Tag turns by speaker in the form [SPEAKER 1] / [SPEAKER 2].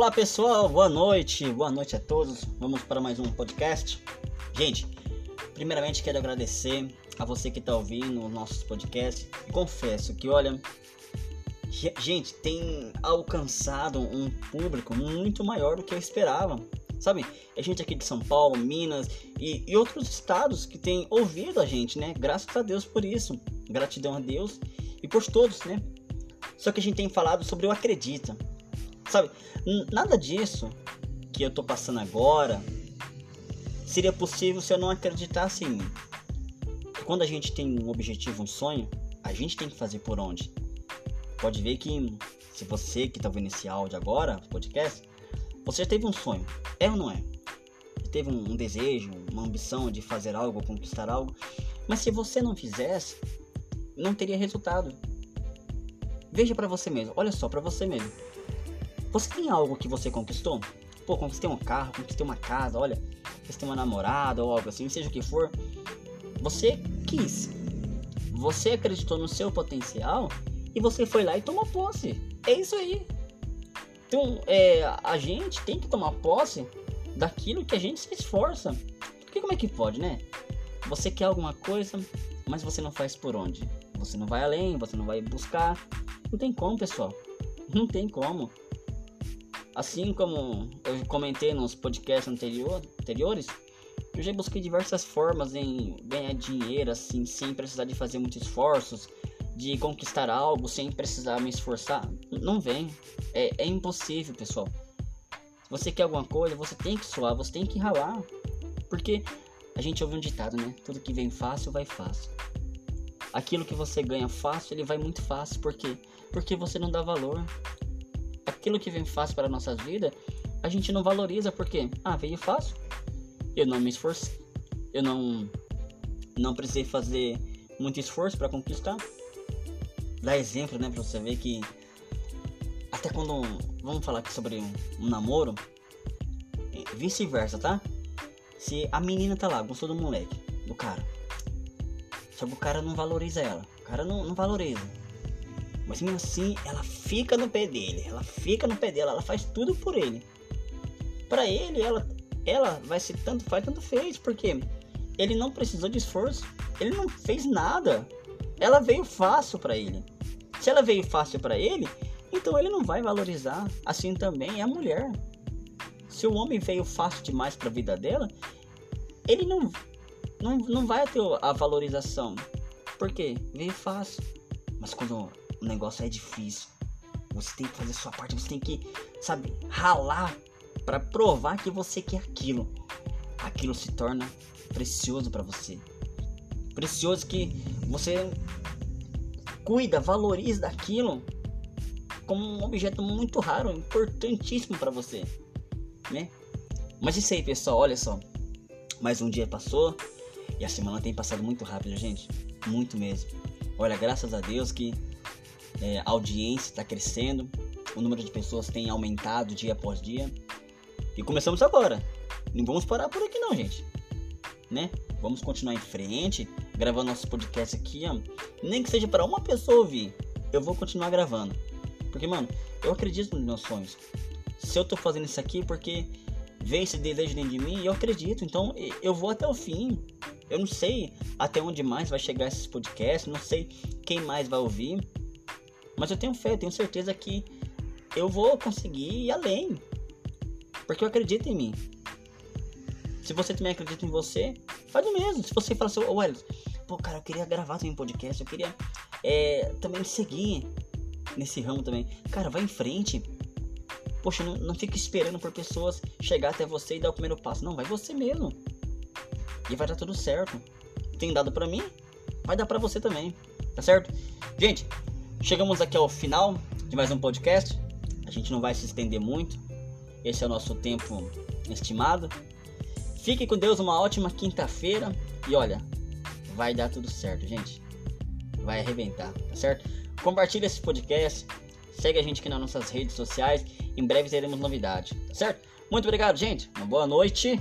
[SPEAKER 1] Olá pessoal, boa noite, boa noite a todos. Vamos para mais um podcast. Gente, primeiramente quero agradecer a você que está ouvindo os nossos podcasts. Confesso que, olha, gente, tem alcançado um público muito maior do que eu esperava. Sabe, é gente aqui de São Paulo, Minas e, e outros estados que tem ouvido a gente, né? Graças a Deus por isso. Gratidão a Deus e por todos, né? Só que a gente tem falado sobre o acredita. Sabe, nada disso que eu tô passando agora seria possível se eu não acreditasse em mim. Quando a gente tem um objetivo, um sonho, a gente tem que fazer por onde? Pode ver que se você que tá vendo esse áudio agora, podcast, você já teve um sonho, é ou não é? Teve um, um desejo, uma ambição de fazer algo, conquistar algo, mas se você não fizesse, não teria resultado. Veja para você mesmo, olha só para você mesmo. Você tem algo que você conquistou? Pô, conquistei um carro, conquistei uma casa, olha, conquistei uma namorada ou algo assim, seja o que for. Você quis. Você acreditou no seu potencial e você foi lá e tomou posse. É isso aí. Então, é, a gente tem que tomar posse daquilo que a gente se esforça. Porque como é que pode, né? Você quer alguma coisa, mas você não faz por onde? Você não vai além, você não vai buscar. Não tem como, pessoal. Não tem como. Assim como eu comentei nos podcasts anterior, anteriores, eu já busquei diversas formas em ganhar dinheiro, assim, sem precisar de fazer muitos esforços, de conquistar algo sem precisar me esforçar. Não vem. É, é impossível, pessoal. Se você quer alguma coisa, você tem que suar, você tem que ralar. Porque a gente ouve um ditado, né? Tudo que vem fácil, vai fácil. Aquilo que você ganha fácil, ele vai muito fácil. Por quê? Porque você não dá valor. Aquilo que vem fácil para a nossa vida, a gente não valoriza. Por quê? Ah, veio fácil. Eu não me esforcei. Eu não, não precisei fazer muito esforço para conquistar. Dá exemplo, né? Pra você ver que até quando vamos falar aqui sobre um, um namoro, vice-versa, tá? Se a menina tá lá, gostou do moleque, do cara, só que o cara não valoriza ela, o cara não, não valoriza. Mas mesmo assim, ela fica no pé dele, ela fica no pé dela, ela faz tudo por ele. Para ele, ela, ela vai ser tanto faz, tanto fez, porque ele não precisou de esforço, ele não fez nada. Ela veio fácil para ele. Se ela veio fácil para ele, então ele não vai valorizar. Assim também é a mulher. Se o homem veio fácil demais para a vida dela, ele não, não, não vai ter a valorização. Por quê? Veio fácil. Mas quando o negócio é difícil, você tem que fazer sua parte, você tem que, sabe, ralar para provar que você quer aquilo. Aquilo se torna precioso para você. Precioso que você cuida, valoriza daquilo como um objeto muito raro, importantíssimo para você, né? Mas isso aí, pessoal, olha só. Mais um dia passou e a semana tem passado muito rápido, gente. Muito mesmo. Olha, graças a Deus que é, a audiência está crescendo, o número de pessoas tem aumentado dia após dia. E começamos agora. Não vamos parar por aqui não, gente. Né? Vamos continuar em frente, gravando nosso podcast aqui, ó. Nem que seja para uma pessoa ouvir. Eu vou continuar gravando. Porque, mano, eu acredito nos meus sonhos. Se eu tô fazendo isso aqui porque vem esse desejo dentro de mim, eu acredito. Então eu vou até o fim. Eu não sei até onde mais vai chegar esses podcasts, não sei quem mais vai ouvir. Mas eu tenho fé, eu tenho certeza que eu vou conseguir ir além. Porque eu acredito em mim. Se você também acredita em você, faz o mesmo. Se você fala assim, ô oh, pô, cara, eu queria gravar também um podcast, eu queria é, também seguir nesse ramo também. Cara, vai em frente. Poxa, não, não fica esperando por pessoas chegar até você e dar o primeiro passo. Não, vai você mesmo. E vai dar tudo certo. Tem dado para mim, vai dar para você também. Tá certo? Gente, chegamos aqui ao final de mais um podcast. A gente não vai se estender muito. Esse é o nosso tempo estimado. Fique com Deus, uma ótima quinta-feira. E olha, vai dar tudo certo, gente. Vai arrebentar, tá certo? Compartilhe esse podcast. Segue a gente aqui nas nossas redes sociais. Em breve teremos novidade, tá certo? Muito obrigado, gente. Uma boa noite